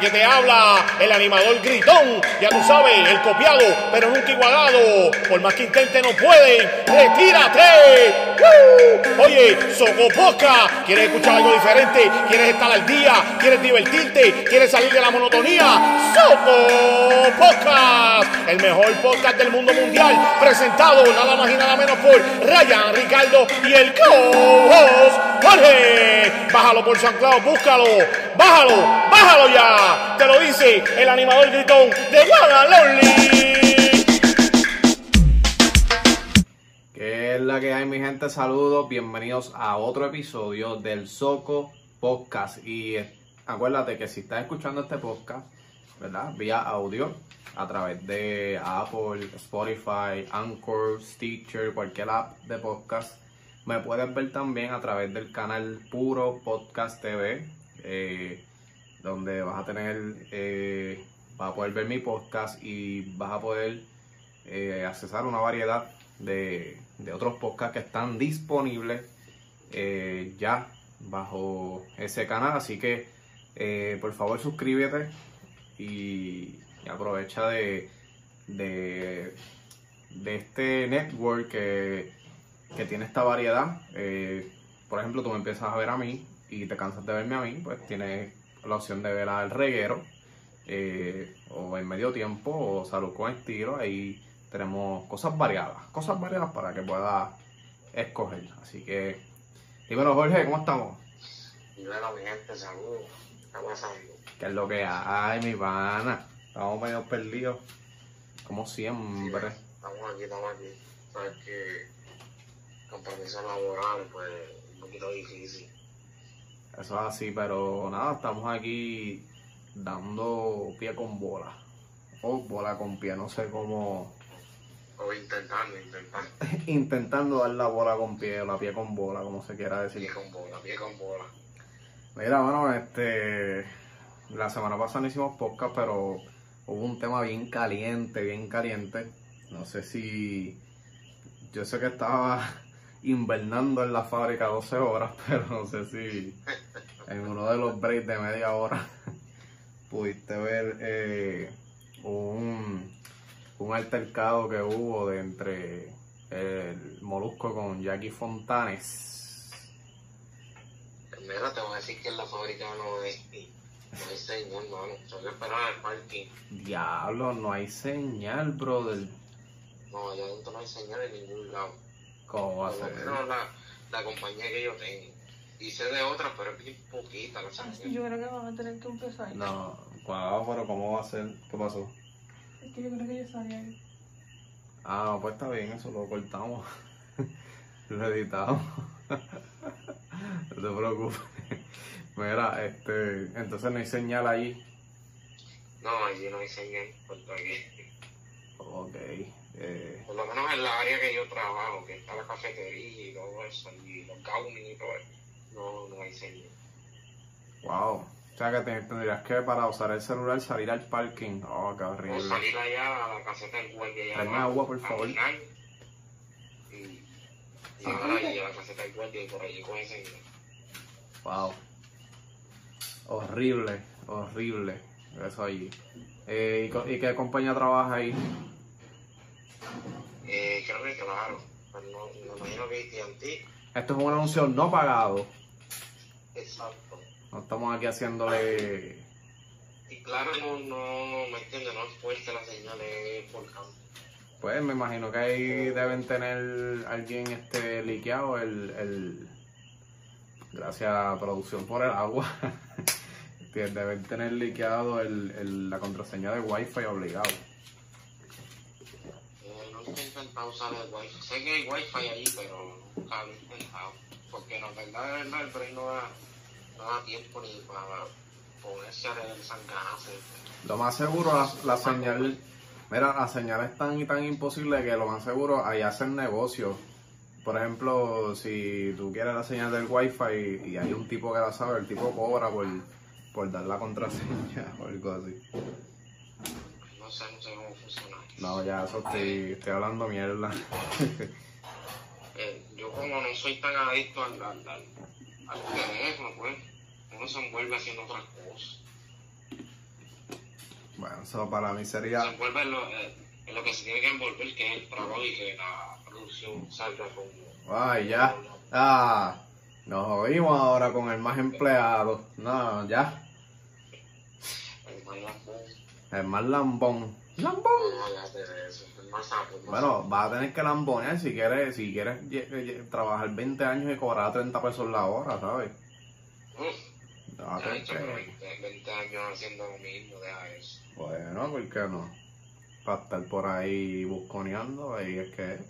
Que te habla, el animador gritón, ya tú sabes, el copiado, pero nunca igualado. Por más que intente no puede, retírate. Oye, Soco Podcast, ¿quieres escuchar algo diferente? ¿Quieres estar al día? ¿Quieres divertirte? ¿Quieres salir de la monotonía? Soco Podcast, el mejor podcast del mundo mundial, presentado nada más y nada menos por Ryan, Ricardo y el co-host Jorge. Bájalo por San Claudio, búscalo, bájalo, bájalo ya. Te lo dice el animador gritón de Guadalajara. ¿Qué es la que hay, mi gente? Saludos, bienvenidos a otro episodio del Soco Podcast. Y acuérdate que si estás escuchando este podcast, ¿verdad? Vía audio, a través de Apple, Spotify, Anchor, Stitcher, cualquier app de podcast, me puedes ver también a través del canal Puro Podcast TV, eh, donde vas a tener, eh, vas a poder ver mi podcast y vas a poder eh, accesar una variedad de, de otros podcasts que están disponibles eh, ya bajo ese canal. Así que eh, por favor suscríbete y, aprovecha de, de, este network que, que tiene esta variedad. Eh, por ejemplo, tú me empiezas a ver a mí y te cansas de verme a mí, pues tienes la opción de ver al reguero o en medio tiempo o salud con estilo. Ahí tenemos cosas variadas, cosas variadas para que puedas escoger. Así que, dímelo Jorge, ¿cómo estamos? Dímelo, mi gente, saludos. ¿Qué es lo que hay, mi pana? Estamos medio perdidos, como siempre. Estamos aquí, estamos aquí. Sabes que compromisos laborales, pues, un poquito difícil. Eso es así, pero nada, estamos aquí dando pie con bola. O bola con pie, no sé cómo. O intentando, intentando. Intentando dar la bola con pie, o la pie con bola, como se quiera decir. Pie con bola, pie con bola. Mira, bueno, este. La semana pasada no hicimos podcast, pero hubo un tema bien caliente, bien caliente. No sé si. Yo sé que estaba invernando en la fábrica 12 horas, pero no sé si en uno de los breaks de media hora pudiste ver eh, un, un altercado que hubo de entre el Molusco con Jackie Fontanes. Mira, te voy a decir que en la fábrica no hay, no hay señor, hermano. Tengo que esperar al parking. Diablo, no hay señal, brother. No, allá adentro no hay señal en ningún lado. ¿Cómo va a ser? la, la compañía que yo tengo. Y sé de otra, pero es bien poquita la señal. Yo creo que van a tener que empezar. No, wow, pero ¿cómo va a ser? ¿Qué pasó? Es que yo creo que yo sabía que... Ah, pues está bien, eso lo cortamos. lo editamos. no te preocupes. Mira, este, entonces no hay señal ahí. No, allí no hay señal. Aquí. Ok. Eh, Por lo menos en la área que yo trabajo, que está la cafetería y todo eso, y los gauning y todo eso, no, no hay señal. wow. O sea que te- tendrías que para usar el celular salir al parking. Oh, qué O horrible. salir allá a la caseta del guardia Tráeme agua, por favor. Y, y allí a la caseta del guardia y por allí con ese. Wow. Horrible, horrible. Eso allí. Eh, ¿y, co- ¿Y qué compañía trabaja ahí? Eh, creo que claro, me imagino que AT&T, Esto es un anuncio no pagado. exacto. No estamos aquí haciéndole. Y claro, no, no, me entiende, no es fuerte la señal, es por campo. Pues me imagino que ahí deben tener alguien este liqueado el, el gracias a producción por el agua. deben tener liqueado el, el- la contraseña de wifi obligado. Eh, no he intentado usar el wifi. Sé que hay wifi allí, pero nunca lo he intentado. Porque la verdad, verdad, el break no da, no da tiempo ni para ponerse a sanganazo. Lo más seguro la, la señal, mira, la señal es tan y tan imposible que lo más seguro ahí hacen negocio. Por ejemplo, si tú quieres la señal del wifi y hay un tipo que la sabe, el tipo cobra por, por dar la contraseña o algo así. No sé, no sé cómo funciona. No, ya eso estoy, estoy hablando mierda. Eh, yo como no soy tan adicto al, al, al, al teléfono, pues. Uno se envuelve haciendo otras cosas. Bueno, eso para mí Se sería. envuelve en lo, eh, en lo que se tiene que envolver, que es el trabajo y que la producción salga como... Ay, ya. Ah, nos jodimos ahora con el más empleado. No, ya. El más lambón. El más lambón. ¡Lambón! No, Bueno, vas a tener que lambonear si quieres, si quieres trabajar 20 años y cobrar 30 pesos la hora, ¿sabes? sapo. Uf. Vas a Ya he tener hecho que- 20, 20 años haciendo lo mismo, deja eso. Bueno, ¿por qué no? Para estar por ahí busconeando, ahí es que es.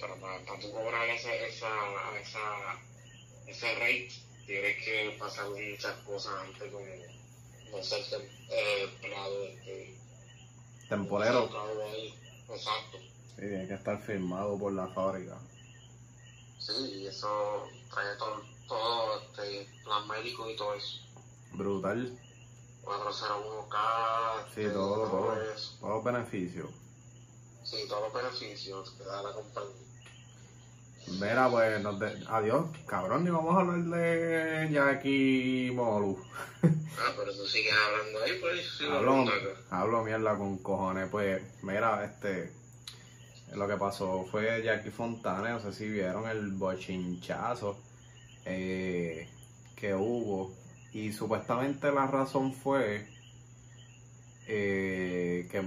Pero para, para tú cobrar esa, esa, esa, ese rate, tienes que pasar muchas cosas antes como no ser eh, este, temporero. ahí. Exacto. Sí, tiene que estar firmado por la fábrica. Sí, y eso trae todo, todo este plan médico y todo eso. Brutal. 401k, Sí, este, todo, todo. eso. Todos los beneficios. Sí, todos los beneficios que da la compañía. Mira, pues, nos de- adiós, cabrón, y vamos a hablar de Jackie Molu. Ah, pero tú sigues hablando ahí, pues Hablo, hablo mierda con cojones. Pues, mira, este. Lo que pasó fue Jackie Fontana, no sé si vieron el bochinchazo eh, que hubo. Y supuestamente la razón fue eh, que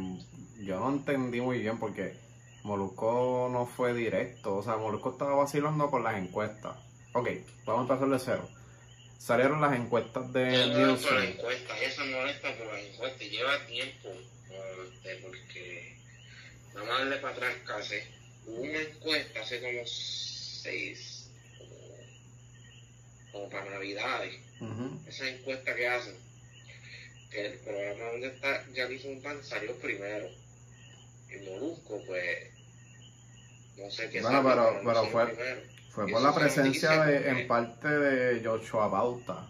yo no entendí muy bien porque Molusco no fue directo. O sea, Molusco estaba vacilando con las encuestas. Ok, vamos a empezar de cero. Salieron las encuestas de Ya no Nielsen. encuesta, ella se molesta por las encuestas, lleva tiempo, este, porque vamos a darle para atrás casi. Hubo una encuesta hace como seis, como, como para Navidades, Ujú. esa encuesta que hacen, que el programa donde está Jackie Fontana salió primero. Y Molusco, pues, no sé qué Bueno, pero- no pero fue- primero. Fue por la se presencia de, en parte de Joshua Bauta.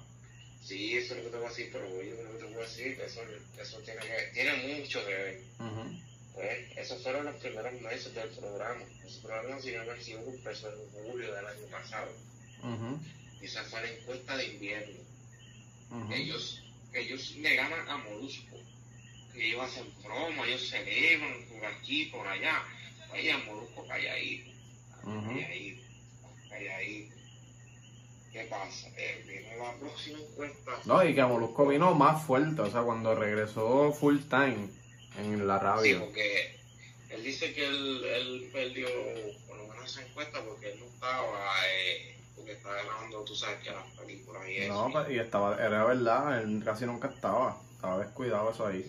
Sí, eso es lo que te voy a decir, pero yo lo que te voy a decir, eso, eso tiene, que, tiene mucho que ver. Pues, esos fueron los primeros meses del programa. Ese programa se llama El Ciego empezó en julio del año pasado. Y esa fue la encuesta de invierno. Ellos, ellos le ganan a Molusco. Que ellos hacen broma, ellos celebran por aquí, por allá. Oye, Molusco calladito, calladito, calladito. ¿Qué pasa? Eh, viene la próxima encuesta. No, y que Molusco vino más fuerte, o sea, cuando regresó full time en la Sí, radio. porque él dice que él, él perdió por lo menos esa encuesta porque él no estaba, eh, porque estaba grabando, tú sabes que las películas y eso. No, pues, y estaba, era verdad, él casi nunca estaba. Estaba descuidado eso ahí.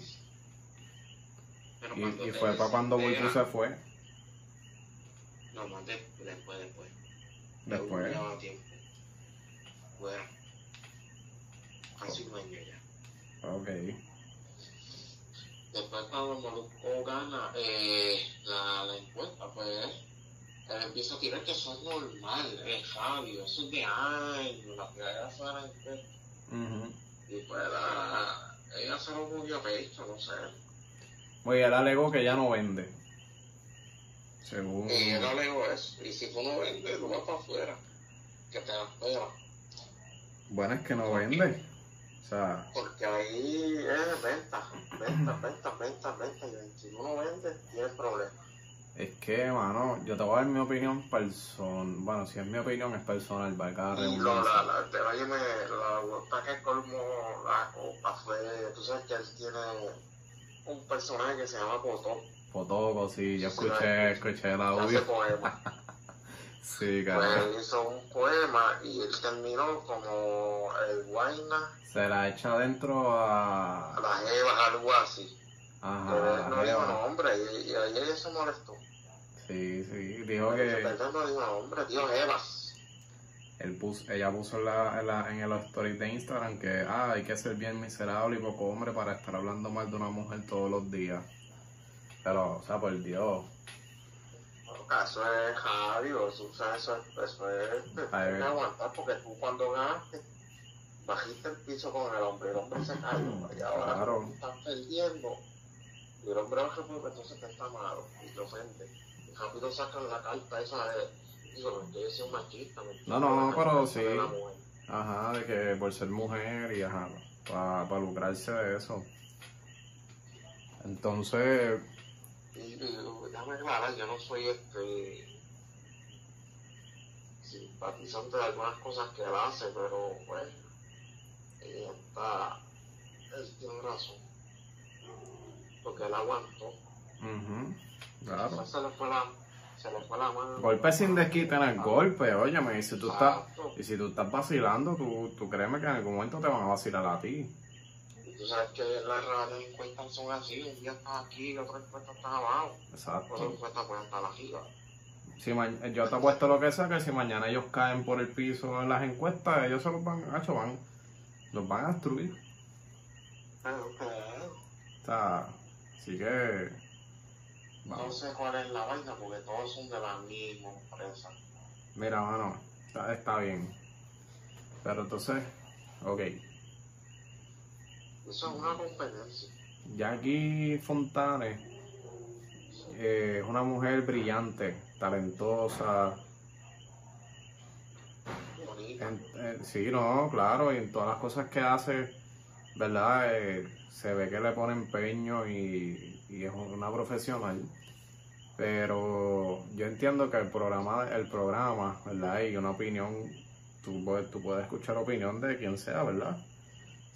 Pero Y, fue para cuando Bulbu se fue. No, más de- después, después. Después. Llevaba tiempo. Bueno, casi un año ya. Ok. Después cuando Molusco gana eh, la, la encuesta, pues él empieza a tirar que eso es normal, es sabio, eso es de años, la primera fue la encuesta. Y pues la, ella se lo cogió a pecho, no sé. Oye, él alegó que ya no vende. Según. Y no leo eso. Y si tú no vendes, tú vas para afuera. Que te la espera. Bueno, es que no vende. O sea, Porque ahí es venta, venta, venta, venta, venta. Y si tú no vendes, tienes problemas. es que, mano, yo te voy a dar mi opinión personal. Bueno, si es mi opinión, es personal, la Y lo, redundancia. la, la, el detalle me, la vuelta que colmó la copa fue, tú sabes que él tiene un personaje que se llama Potó, Fotógrafo, sí, yo Sí, escuché, escuché el que hace audio. poemas. Sí, Pues cabrón. él hizo un poema y él terminó como el Guayna Se la echa adentro a. a las Evas, algo así. Pero él Ajá, no dijo nombre y, y ahí ella se molestó. Sí, sí, dijo que Perdón, no dijo nombre, dijo Evas. Él puso, ella puso en, la, en, la- en el story de Instagram que ah, hay que ser bien miserable y poco hombre para estar hablando mal de una mujer todos los días. Pero, o sea, por Dios. Eso es Javi, o eso, eso, es- eso es. Ay, que aguantar porque tú cuando ganaste, bajiste el piso con el hombre, el hombre se cayó. Y ahora Claro. estás perdiendo. Y el hombre baja porque entonces te está malo y te ofende. Y rápido sacan la carta esa de No. No, pero sí. Ajá, de que por ser mujer y ajá, para lucrarse de eso. Entonces, Y, déjame aclarar, yo no soy este simpatizante de algunas cosas que él hace, pero pues ella está, él tiene razón. Porque él aguantó. ujú, claro. Quizás se le fue la, se le fue la mano. Golpe sin desquite en el golpe, óyeme, y si tú estás, y si tú estás vacilando, tú, tú créeme que en algún momento te van a vacilar a ti. Y tú sabes que las encuestas son así, un día estás aquí, y otra encuesta estás abajo, otra Exacto. encuesta puede estar arriba. Si yo te apuesto lo que sea, que si mañana ellos caen por el piso en las encuestas, ellos se los van, hacho, van, los van a destruir. Pero, pero, O sea, así que, no sé cuál es la vaina, porque todos son de la misma empresa. Mira, mano, está, está bien. Pero entonces, ok. Eso es una competencia. Jackie Fontanes eh, es una mujer brillante, talentosa. Bonita. En- eh, sí, no, claro, y en todas las cosas que hace, ¿verdad? Eh, se ve que le pone empeño y, y es una profesional. Pero yo entiendo que el programa, el programa, ¿verdad? Y una opinión, tú, puedes- tú puedes escuchar opinión de quien sea, ¿verdad?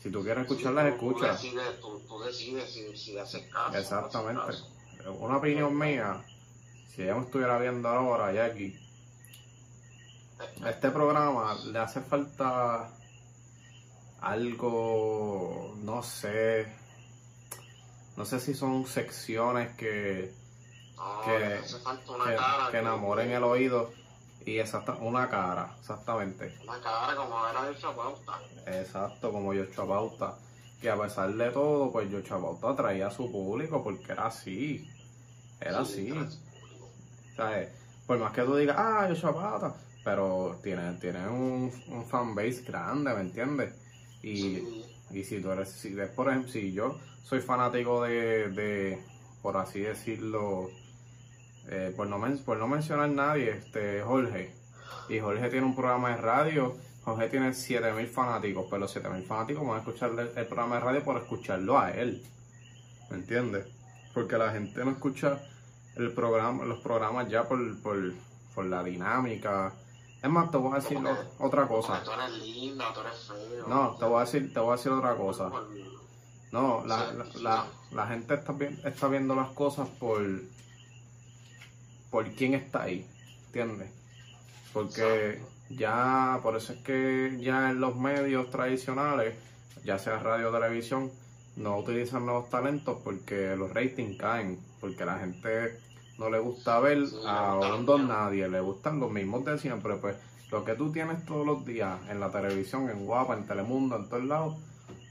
Si tú quieres escucharlas, Sí, tú- Tú escucha. decides, tú, tú decides si, haces caso. no Exactamente. haces caso. Una opinión mía, si ella me estuviera viendo ahora, Jackie, a este programa le hace falta algo, no sé, no sé si son secciones que, No, que- le hace falta una que, cara. que enamoren el oído y exacta, una cara, exactamente. Una cara como era de Chapauta. Exacto, como yo Pauta. Que a pesar de todo, pues yo Pauta atraía a su público porque era así. Era así. ¿Sabes? Por más que tú digas, ah, yo Pauta. Pero tiene, tiene un, un fanbase grande, ¿me entiendes? Y, y si tú eres, si por ejemplo, yo soy fanático de, de por así decirlo, eh, por, no men- por no mencionar nadie, este Jorge. Y Jorge tiene un programa de radio. Jorge tiene 7000 fanáticos, pero los 7000 fanáticos van a escuchar el, el programa de radio por escucharlo a él. ¿Me entiendes? Porque la gente no escucha el programa, los programas ya por, por, por la dinámica. Es más, te voy a decir otra cosa. tú eres linda, tú eres feo. No, te voy a decir, te voy a decir otra cosa. No, la, la, la, gente está, está viendo las cosas por, por quién está ahí, ¿entiendes? Porque ya, por eso es que ya en los medios tradicionales, ya sea radio o televisión, no utilizan nuevos talentos porque los ratings caen, porque la gente no le gusta ver a un don nadie, le gustan los mismos de siempre, pues lo que tú tienes todos los días en la televisión, en Guapa, en Telemundo, en todos lados,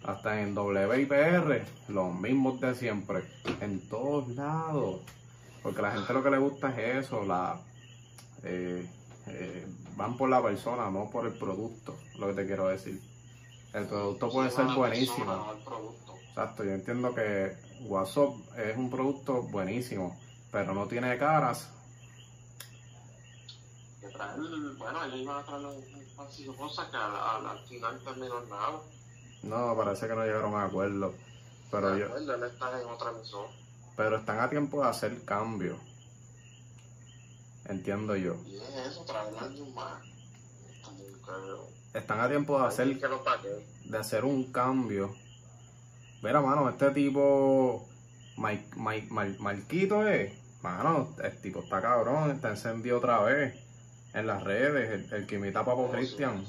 hasta en WIPR, los mismos de siempre, en todos lados. Porque la gente lo que le gusta es eso, la eh, eh, van por la persona, no por el producto, lo que te quiero decir. El producto puede Sí, ser buenísimo. persona, no el producto. Exacto, yo entiendo que WhatsApp es un producto buenísimo, pero no tiene caras. Bueno, ellos iban a traer un, un pasillo cosa que al, al, al final terminó en nada. No, parece que no llegaron a acuerdo. Pero De yo, acuerdo, él está en otra emisora. pero están a tiempo de hacer cambios. Entiendo yo. Y es eso, traer a alguien más. Están a tiempo de hacer de hacer un cambio. Mira, mano, este tipo, Mike, Mike, Mar- Marquito es, mano, el tipo está cabrón, está encendido otra vez en las redes, el, el que imita a Papo Cristian,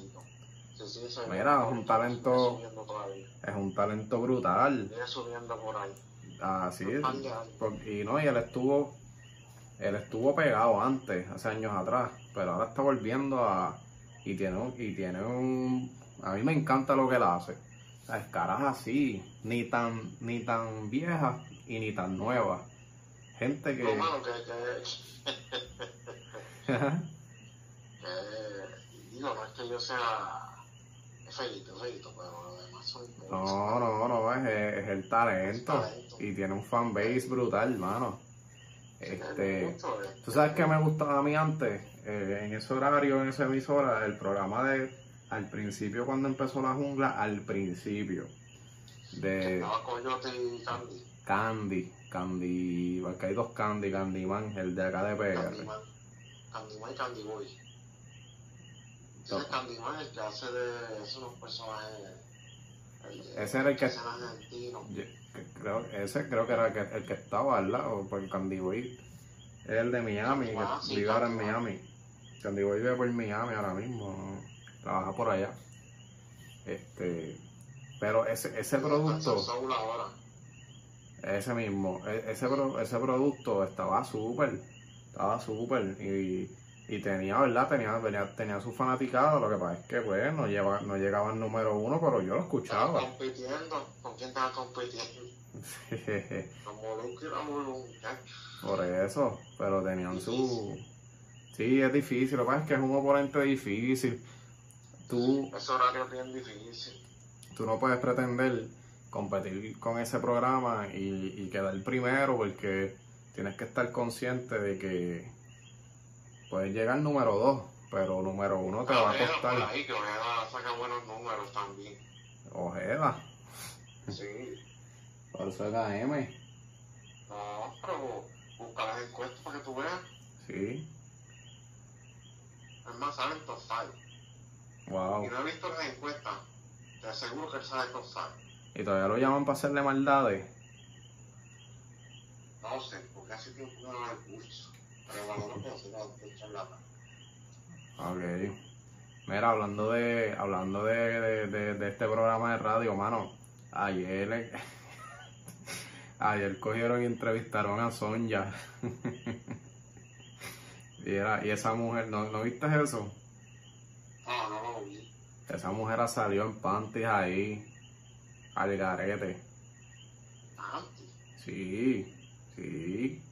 Mira, es un talento- es un talento brutal, subiendo por ahí. así, por- y no, y él estuvo, él estuvo pegado antes, hace años atrás, pero ahora está volviendo a, y tiene un, y tiene un, a mí me encanta lo que él hace, las caras así, ni tan, ni tan viejas y ni tan nuevas, gente que, No, mano, que, que, que, digo, no es que yo sea feito, feito, pero lo demás soy no, no, no, es, es el talento, y tiene un fanbase brutal, mano, Este, eh. ¿Tú sabes qué me gustaba a mí antes? Eh, en ese horario, en esa emisora, el programa de al principio cuando empezó la jungla, al principio de Candy. Candy, Candy, porque hay dos Candy, Candyman, el de acá de PR. Candyman. Candyman y Candy Boy. Ese es Candyman el que hace de esos unos personajes. el Ese era el que- argentino. Yo- creo, ese creo que era el que, el que estaba al lado, porque Candy Boy es el de Miami, Ah, que sí, vive ahora en. Miami. Candy Boy vive por Miami ahora mismo, trabaja por allá. Este, pero ese, ese producto. Ese mismo, e- ese, ese producto estaba súper, estaba súper y, y tenía, ¿verdad? Tenía, tenía, tenía su fanaticada, lo que pasa es que pues no, lleva, no llegaba al número uno, pero yo lo Estaba escuchaba. compitiendo. ¿Con quién estaba compitiendo? Por eso, pero tenían su... Sí, es difícil, lo que pasa es que es un oponente difícil. Tú, Ese horario es bien difícil. tú no puedes pretender competir con ese programa y, y quedar primero porque tienes que estar consciente de que puedes llegar número dos, pero número uno te va a por costar ahí, que Ojeda saca buenos números también. Ojeda, Sí. por eso M, No, pero busca las encuestas para que tú veas. sí, Es más, sale en top 5. wow. Y no he visto las encuestas. Te aseguro que él sale en top 5. Y todavía lo llaman para hacerle maldades. No sé, porque hace tiempo no lo escucho. Pero bueno, no puedo seguir escuchando la Ok. Mira, hablando de hablando de, de, de- de este programa de radio, mano, ayer ayer cogieron y entrevistaron a Sonja. y, era, y esa mujer, ¿no, ¿no viste eso? No, no lo vi. Esa mujer salió en panties ahí, al garete. Antes. Sí, sí,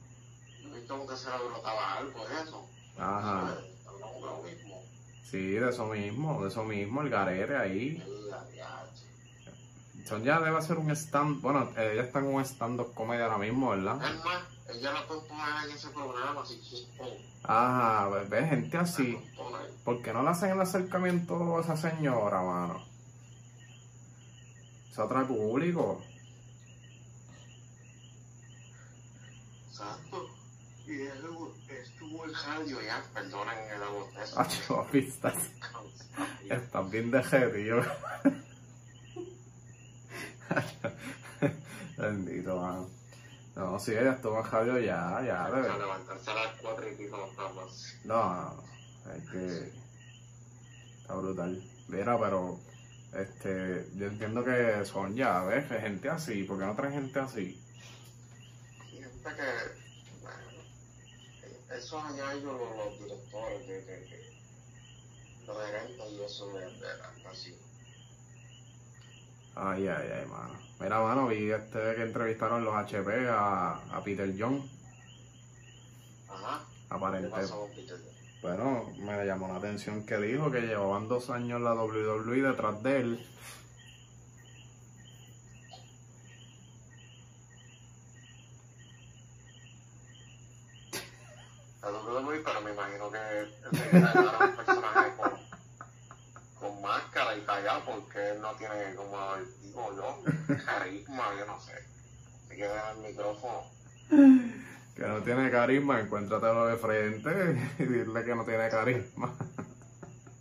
Yo como que se le brotaba algo de eso. ajá. Hablamos de lo mismo. Sí, de eso mismo, de eso mismo, el garete ahí. El ADH. Sonja debe hacer un stand, bueno, ella está en un stand-up comedia ahora mismo, ¿verdad? Es más, ella la puede poner en ese programa si quiere. Ajá, ve- gente así. La. ¿Por qué no le hacen el acercamiento a esa señora, mano? Se atrae público. Exacto. Y él estuvo en radio ya, perdonen el abortezo. Ah, papi, estás, estás bien de tío. Bendito, mano. No, sí, ella estuvo en radio ya, ya, de A levantarse a las cuatro y pico los capas. No, no, no, es que está brutal. Mira, pero este, yo entiendo que son ya, ¿ves? Que gente así, ¿por qué no traen gente así? Y gente que, bueno, eso allá ellos los, los directores de los gerentes y eso de, de así. Ay, ay, ay, mano. Mira, mano, vi este que entrevistaron los HP a, a Peter John, Ajá. ¿Qué Bueno, me llamó la atención que dijo que llevaban dos años la WWE detrás de él. A WWE, pero me imagino que se un personaje con, con máscara y callado porque él no tiene, como digo yo, carisma, yo no sé. Se queda en el micrófono. Que no tiene carisma, encuéntratelo de frente y dile que no tiene carisma.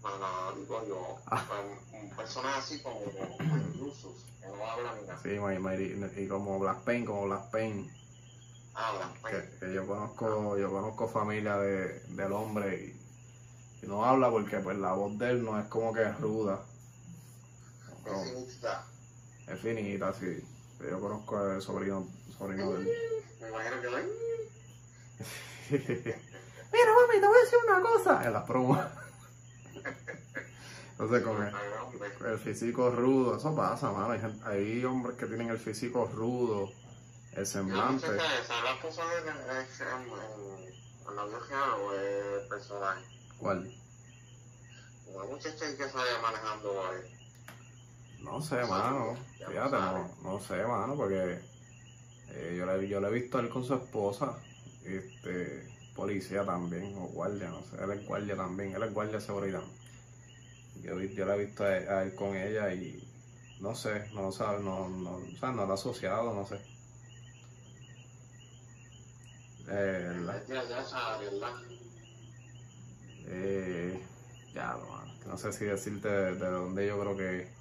No, no, digo yo. Ah. Un, personaje así como, como Lusus, que no habla ni nada. Sí, my- my- y como Black Pain, como Black Pain. Habla, pues. que, que yo conozco yo conozco familia de, del hombre y, y no habla porque pues la voz de él no es como que ruda No, Es finita. es finita sí yo conozco al sobrino sobrino de él Me imagino que lo mira mami te voy a decir una cosa en las promos entonces con el, el físico rudo eso pasa mano hay, gente- hay hombres que tienen el físico rudo el semblante ¿Sabes las cosas en, la o es personaje? ¿cuál? Una muchacha que sale manejando ahí. No sé, mano. Fíjate, no, no sé, mano, porque eh, yo, le, yo le he visto a él con su esposa este, policía también, o guardia, no sé, él es guardia también, él es guardia de seguridad. Yo, yo la he visto a él, a él con ella y no sé, no sabe, no, no, o sea, no lo ha asociado, no sé. Eh, esa, ¿verdad? Eh, ya, que no sé si decirte de, de dónde yo creo que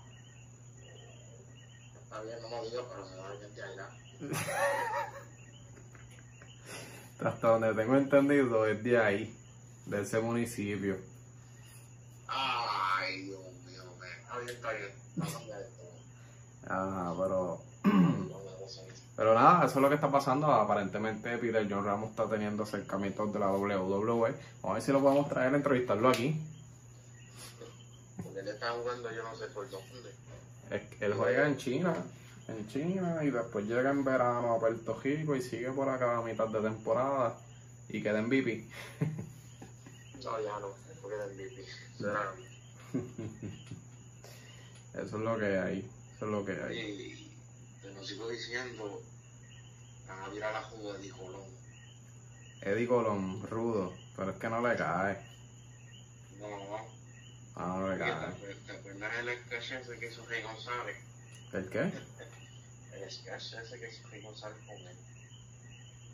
Está bien, no lo digo, pero se va a. hasta donde tengo entendido es de ahí, de ese municipio. Ay, Dios mío, me. Está bien, está bien. Ah, pero. Pero nada, eso es lo que está pasando. Aparentemente Peter John Ramos está teniendo acercamientos de la WWE. Vamos a ver si lo podemos traer a entrevistarlo aquí. Porque él está jugando, yo no sé por dónde. Es él juega en China, en China, y después llega en verano a Puerto Rico y sigue por acá a mitad de temporada y queda en VP. No, ya no, porque era MVP. Será. Eso es lo que hay, eso es lo que hay. Y te lo sigo diciendo, van a virar la jugo de Colón. Eddie Colón, rudo, pero es que no le cae. No, no. Ah, no le ¿Te cae. te acuerdas el sketch ese que hizo Rey González? ¿El qué?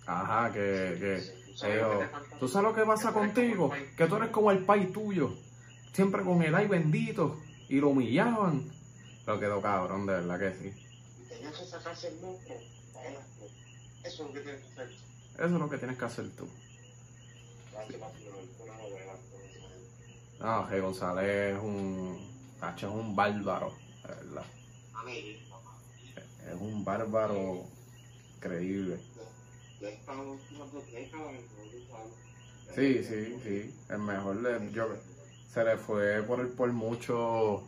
Ajá, que, que, ¿Tú falta? ¿tú sabes lo que pasa tú contigo? Que tú eres como el país tuyo, siempre con el ay bendito, y lo humillaban. Lo quedó cabrón, de verdad que sí. Y tenías que sacarse el monstruo. Eso es lo que tienes que hacer. Eso es lo que tienes que hacer tú. No, G. González es un, Hacho, es un bárbaro, de verdad. A mí, Es un bárbaro en Bolívar. Sí, sí, sí. El mejor, le- yo, se le fue por, por mucho,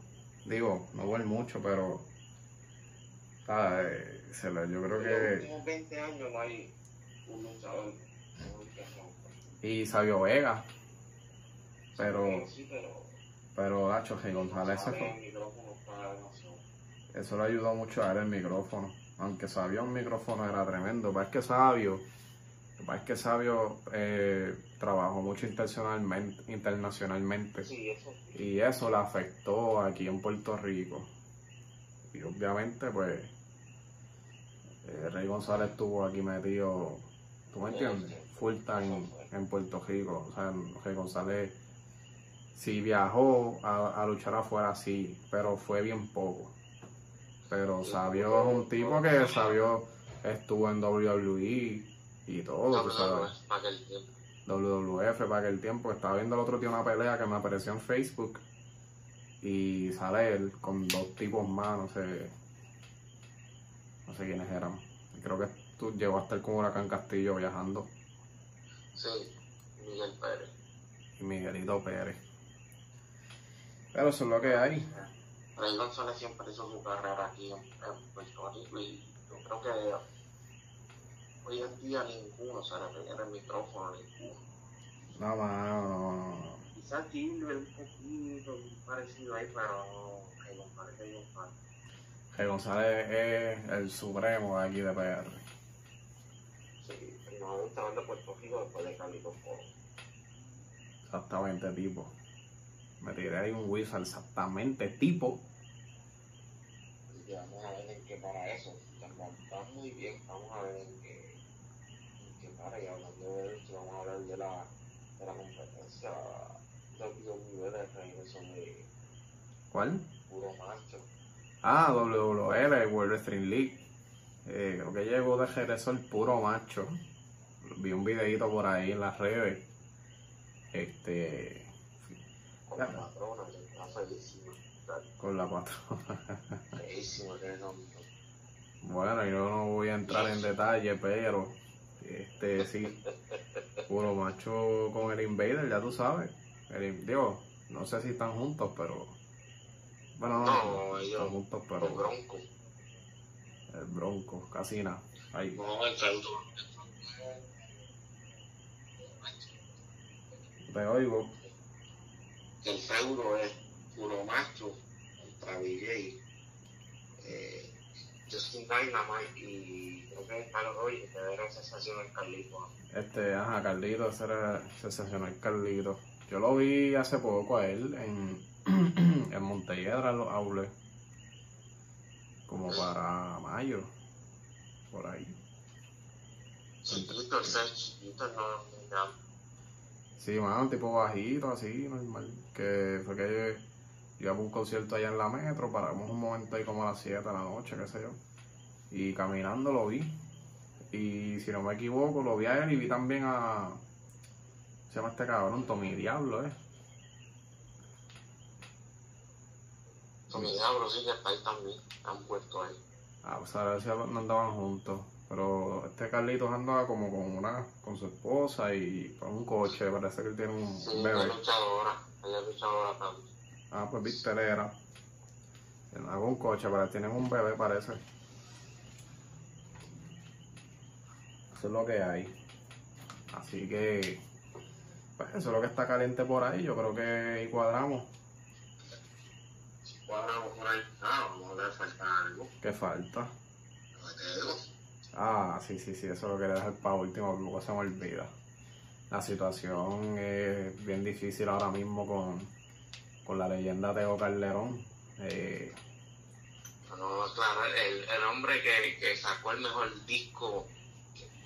digo, no por mucho, pero ah, eh, se le, yo creo que... últimos 20 años no hay un luchador como el que rompa. Y Sabio Vega, pero, pero. Hacho, G. González se fue. el micrófono para demasiado. Eso le ayudó mucho a él el micrófono. Aunque Sabio un micrófono era tremendo. Pasa es que Sabio, es que Sabio eh, trabajó mucho internacionalmente, internacionalmente. Sí, eso sí. Y eso le afectó aquí en Puerto Rico. Y obviamente, pues, eh, Rey González estuvo aquí metido, ¿tú me entiendes? Full time en Puerto Rico. O sea, Rey González, si viajó a, a luchar afuera, sí, pero fue bien poco. Pero Sabio es un tipo que Sabio estuvo en WWE y todo, tú sabes. no, es para aquel tiempo. WWF para aquel tiempo. Estaba viendo el otro día una pelea que me apareció en Facebook y sale él con dos tipos más, no sé, no sé quiénes eran. Creo que tú llegó a estar con Huracán Castillo viajando Sí, Miguel Pérez. y Miguelito Pérez. Pero eso es lo que hay. Rey González siempre hizo su carrera aquí en, en Puerto Rico y yo creo que hoy en día ninguno se le el micrófono, ninguno. No, mano, no, no. Quizás Gilbert un poquito parecido ahí, pero no, Rey González, Rey González. G. González es el supremo de aquí de PR. Sí, primero estaba de Puerto Rico después de Foro. Exactamente, tipo. Me tiré ahí un whistle, exactamente, tipo. Y vamos a ver en qué para eso. Está, muy bien, vamos a ver en qué, en qué para. Y hablando de esto, vamos a hablar de la, de la competencia WWE de regreso de ¿Cuál? puro macho. Ah, WWL, World Wrestling League. Eh, creo que llegó de regreso el puro macho. Vi un videito por ahí en las redes. Este. Con la patrona, está Con la patrona. feísima. Bueno, yo no voy a entrar en detalle, pero. Este sí. Puro macho con el Invader, ya tú sabes. El, digo, no sé si están juntos, pero. Bueno, no, No, están ellos. juntos, Con pero. Bronco. El Bronco, casi nada. Ahí. No, el feudo. Te oigo. El feudo es puro macho contra DJ. Eh, Justin Dynamite y creo que Carlos Roy, que era sensación el Carlito. Este, ajá, Carlito, ese era sensacional Carlito. Yo lo vi hace poco a él en, en Montelledra, en los outlets. Como para mayo, por ahí. Víctor Sech, Víctor no, ya. Sí, mano, tipo bajito, así, normal. Que fue que iba a un concierto allá en la metro, paramos un momento ahí como a las 7 de la noche, qué sé yo. Y caminando lo vi. Y si no me equivoco, lo vi a él y vi también a. Se llama este cabrón, Tommy Diablo, ¿eh? Tommy Diablo sí que está ahí también, han puesto ahí. Ah, pues a ver si no andaban juntos. Pero este Carlitos andaba como con una, con su esposa y con un coche, parece que él tiene un Sí, ella bebé. es luchadora, ella es luchadora también. Ah, pues viste, era. Hago un coche, pero tienen un bebé, parece. Eso es lo que hay. Así que, pues eso es lo que está caliente por ahí. Yo creo que cuadramos. Cuadramos por ahí, ah, vamos a ver falta algo. ¿Qué falta? Lo que te digo. Ah, sí, sí, sí, eso lo quería dejar para último, luego se me olvida. La situación es bien difícil ahora mismo con, con la leyenda Teo Calderón. Eh, No, claro, el, el hombre que, que sacó el mejor disco,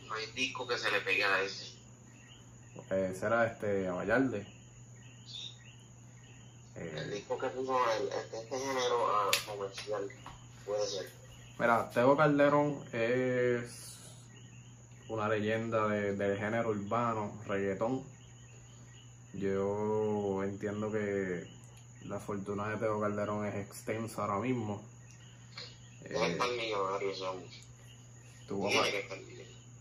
no hay disco que se le pegue a ese. eh, será este Vallarde. El Eh, disco que puso el, este, este género ah, comercial, puede ser. Mira, Teo Calderón es una leyenda de- del género urbano, reggaetón. Yo entiendo que la fortuna de Teo Calderón es extensa ahora mismo. Eh,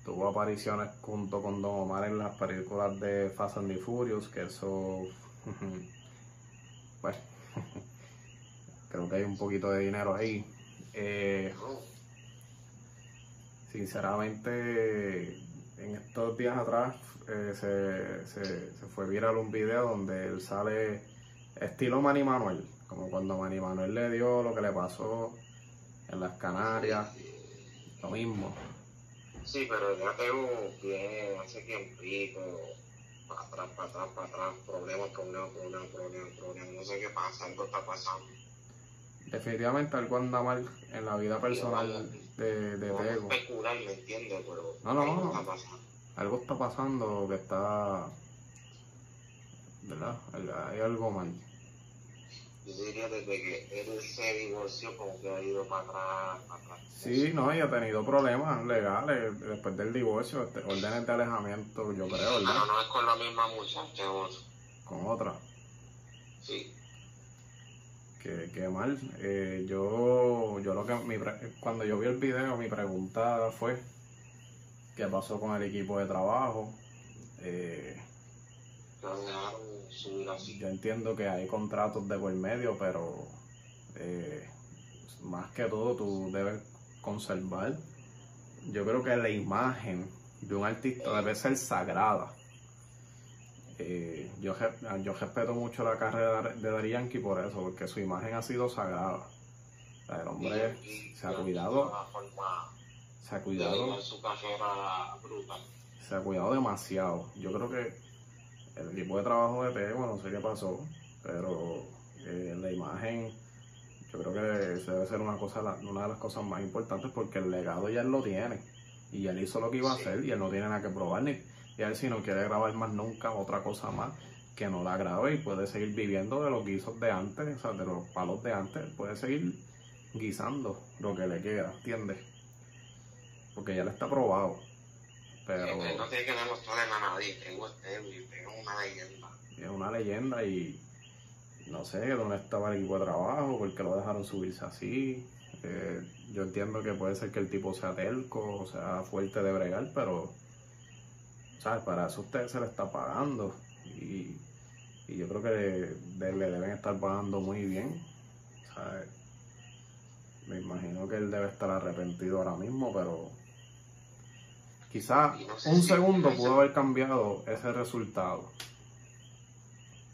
tuvo, apariciones junto con Don Omar en las películas de Fast and the Furious, que eso, pues, creo que hay un poquito de dinero ahí. Eh, Sinceramente, en estos días atrás eh, se, se, se fue viral un video donde él sale estilo Manny Manuel, como cuando Manny Manuel le dio lo que le pasó en las Canarias, lo mismo. Sí, pero ya tengo bien hace tiempito, para atrás, para atrás, para atrás, problemas, problemas, problemas, problemas, problemas, no sé qué pasa, algo está pasando. Definitivamente algo anda mal en la vida personal de, de Tego. No, no, algo no. Algo está pasando que está... ¿Verdad? Hay algo mal. Yo diría desde que él se divorció, como que ha ido para atrás, para atrás. Sí, no, y ha tenido problemas legales después del divorcio, este, órdenes de alejamiento, yo creo, ¿verdad? Pero no es con la misma muchacha, o- Con otra. sí. Que, que mal. Eh, yo, yo lo que, mi cuando yo vi el video, mi pregunta fue, ¿qué pasó con el equipo de trabajo? Eh, yo entiendo que hay contratos de por medio, pero eh, más que todo tú debes conservar. Yo creo que la imagen de un artista debe ser sagrada. Eh, yo, yo respeto mucho la carrera de Daddy Yankee por eso, porque su imagen ha sido sagrada. O sea, el hombre Y- y- se ha cuidado, forma se ha cuidado, llevar su carrera brutal. se ha cuidado demasiado. Yo creo que el equipo de trabajo de Tego, no sé qué pasó, pero eh, la imagen, yo creo que eso debe ser una cosa, una de las cosas más importantes porque el legado ya él lo tiene. Y él hizo lo que iba a hacer y él no tiene nada que probar. Ni, y él si no quiere grabar más nunca otra cosa más, que no la grabe y puede seguir viviendo de los guisos de antes, o sea, de los palos de antes, puede seguir guisando lo que le queda, ¿entiendes? Porque ya le está probado. Pero no tiene que a nadie. Tengo tengo una leyenda. es una leyenda y no sé dónde estaba el equipo de trabajo, porque lo dejaron subirse así. Eh, yo entiendo que puede ser que el tipo sea telco, o sea fuerte de bregar, pero ¿sabes? para eso usted se le está pagando y, y yo creo que le, le deben estar pagando muy bien. ¿sabes? Me imagino que él debe estar arrepentido ahora mismo, pero quizás Y no sé un si- segundo pudo haber cambiado ese resultado.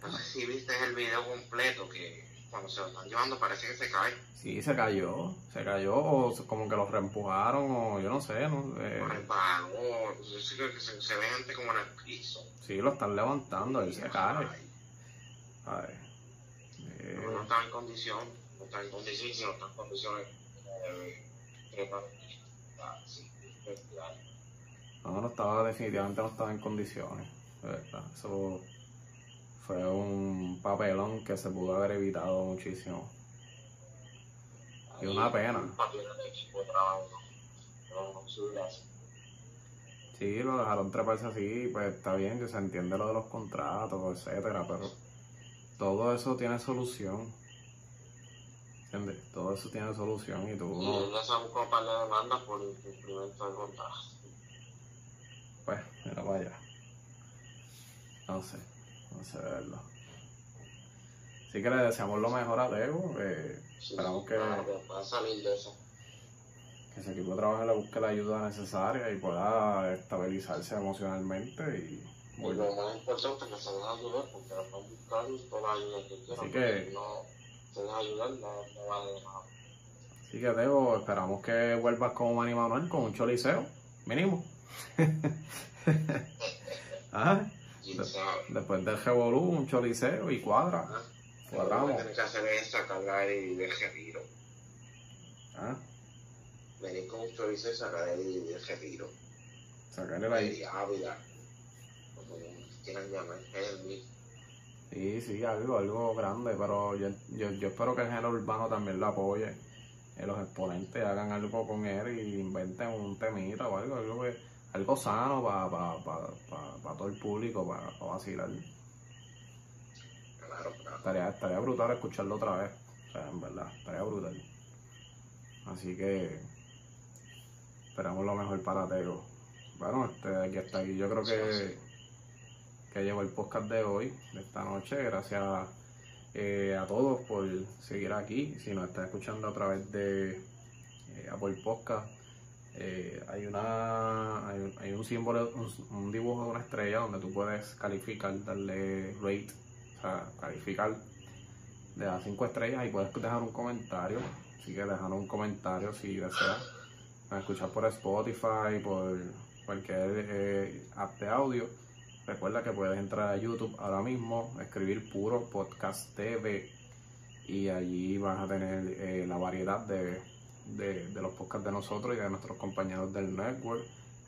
No sé si viste el video completo que, cuando se lo están llevando parece que se cae. Sí, se cayó, se cayó, o como que lo reempujaron, o yo no sé, no, eh, yo sí que se, se ve gente como en el piso. sí, lo están levantando, él se cae. Ay, Ay, eh, pero no está en condición, no está en condición, si no está en condiciones eh. Ah, sí, respirar. no, no estaba, definitivamente no estaba en condiciones, de verdad, eso fue un papelón que se pudo haber evitado muchísimo. Y una pena. Sí, lo dejaron treparse así, pues está bien que se entiende lo de los contratos, etcétera, pero todo eso tiene solución. ¿Entiendes? Todo eso tiene solución y tú Y no, él ya se buscó un par de demandas por incumplimiento de contrato. pues, mira para allá. No sé, no sé de verdad. Así que le deseamos lo mejor a Lego, eh, Esperamos que- que pueda salir de eso. que ese equipo de trabajo le busque la ayuda necesaria y pueda estabilizarse emocionalmente y Y lo más importante es que se deje ayudar porque lo pueden buscar toda la ayuda que quieran. Así que- si no se deja ayudar, no, no vale de nada. Así que Lego, esperamos que vuelvas como Manny Manuel con un choliseo, mínimo. Ajá. Después del revolú, un choliseo y cuadra. ¿Ah? Lo que Cuadramos. tienen que hacer es sacarla de del retiro. ¿Ah? Venir con un chorizo y sacar el del retiro. Sacarle la De Ávila. Como quieran llamar. Es el mismo. Sí, sí, algo, algo grande, pero yo, yo, yo espero que el género urbano también lo apoye. Que los exponentes hagan algo con él y inventen un temita o algo, algo, que- algo sano para pa, pa, pa- pa todo el público, para vacilar. Claro, claro. Estaría, estaría brutal escucharlo otra vez. O sea, en verdad, estaría brutal. Así que esperamos lo mejor para Tego. Bueno, este, aquí está aquí. Yo creo que, que llegó el podcast de hoy, de esta noche. Gracias eh, a todos por seguir aquí. Si nos está escuchando a través de eh, Apple Podcast, eh, hay una hay un símbolo, un, dibujo de una estrella donde tú puedes calificar, darle rate, o sea, calificar de las 5 estrellas y puedes dejar un comentario. Así que dejar un comentario si deseas. Escuchar por Spotify, por cualquier eh, app de audio. Recuerda que puedes entrar a YouTube ahora mismo, escribir puro podcast TV y allí vas a tener eh, la variedad de, de los podcasts de nosotros y de nuestros compañeros del network,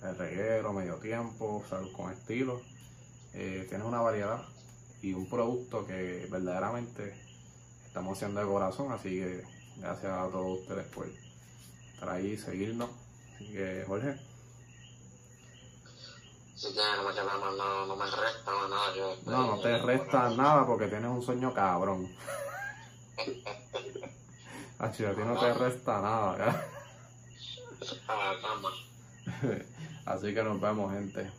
el reguero, medio tiempo, salud con estilo. Eh, tienes una variedad y un producto que verdaderamente estamos haciendo de corazón, así que gracias a todos ustedes por estar ahí y seguirnos. Así que Jorge, Así que no me no me resta más nada. Yo no, no te resta nada porque tienes un sueño cabrón. A ti no te resta nada. A la cama. Así que nos vemos, gente.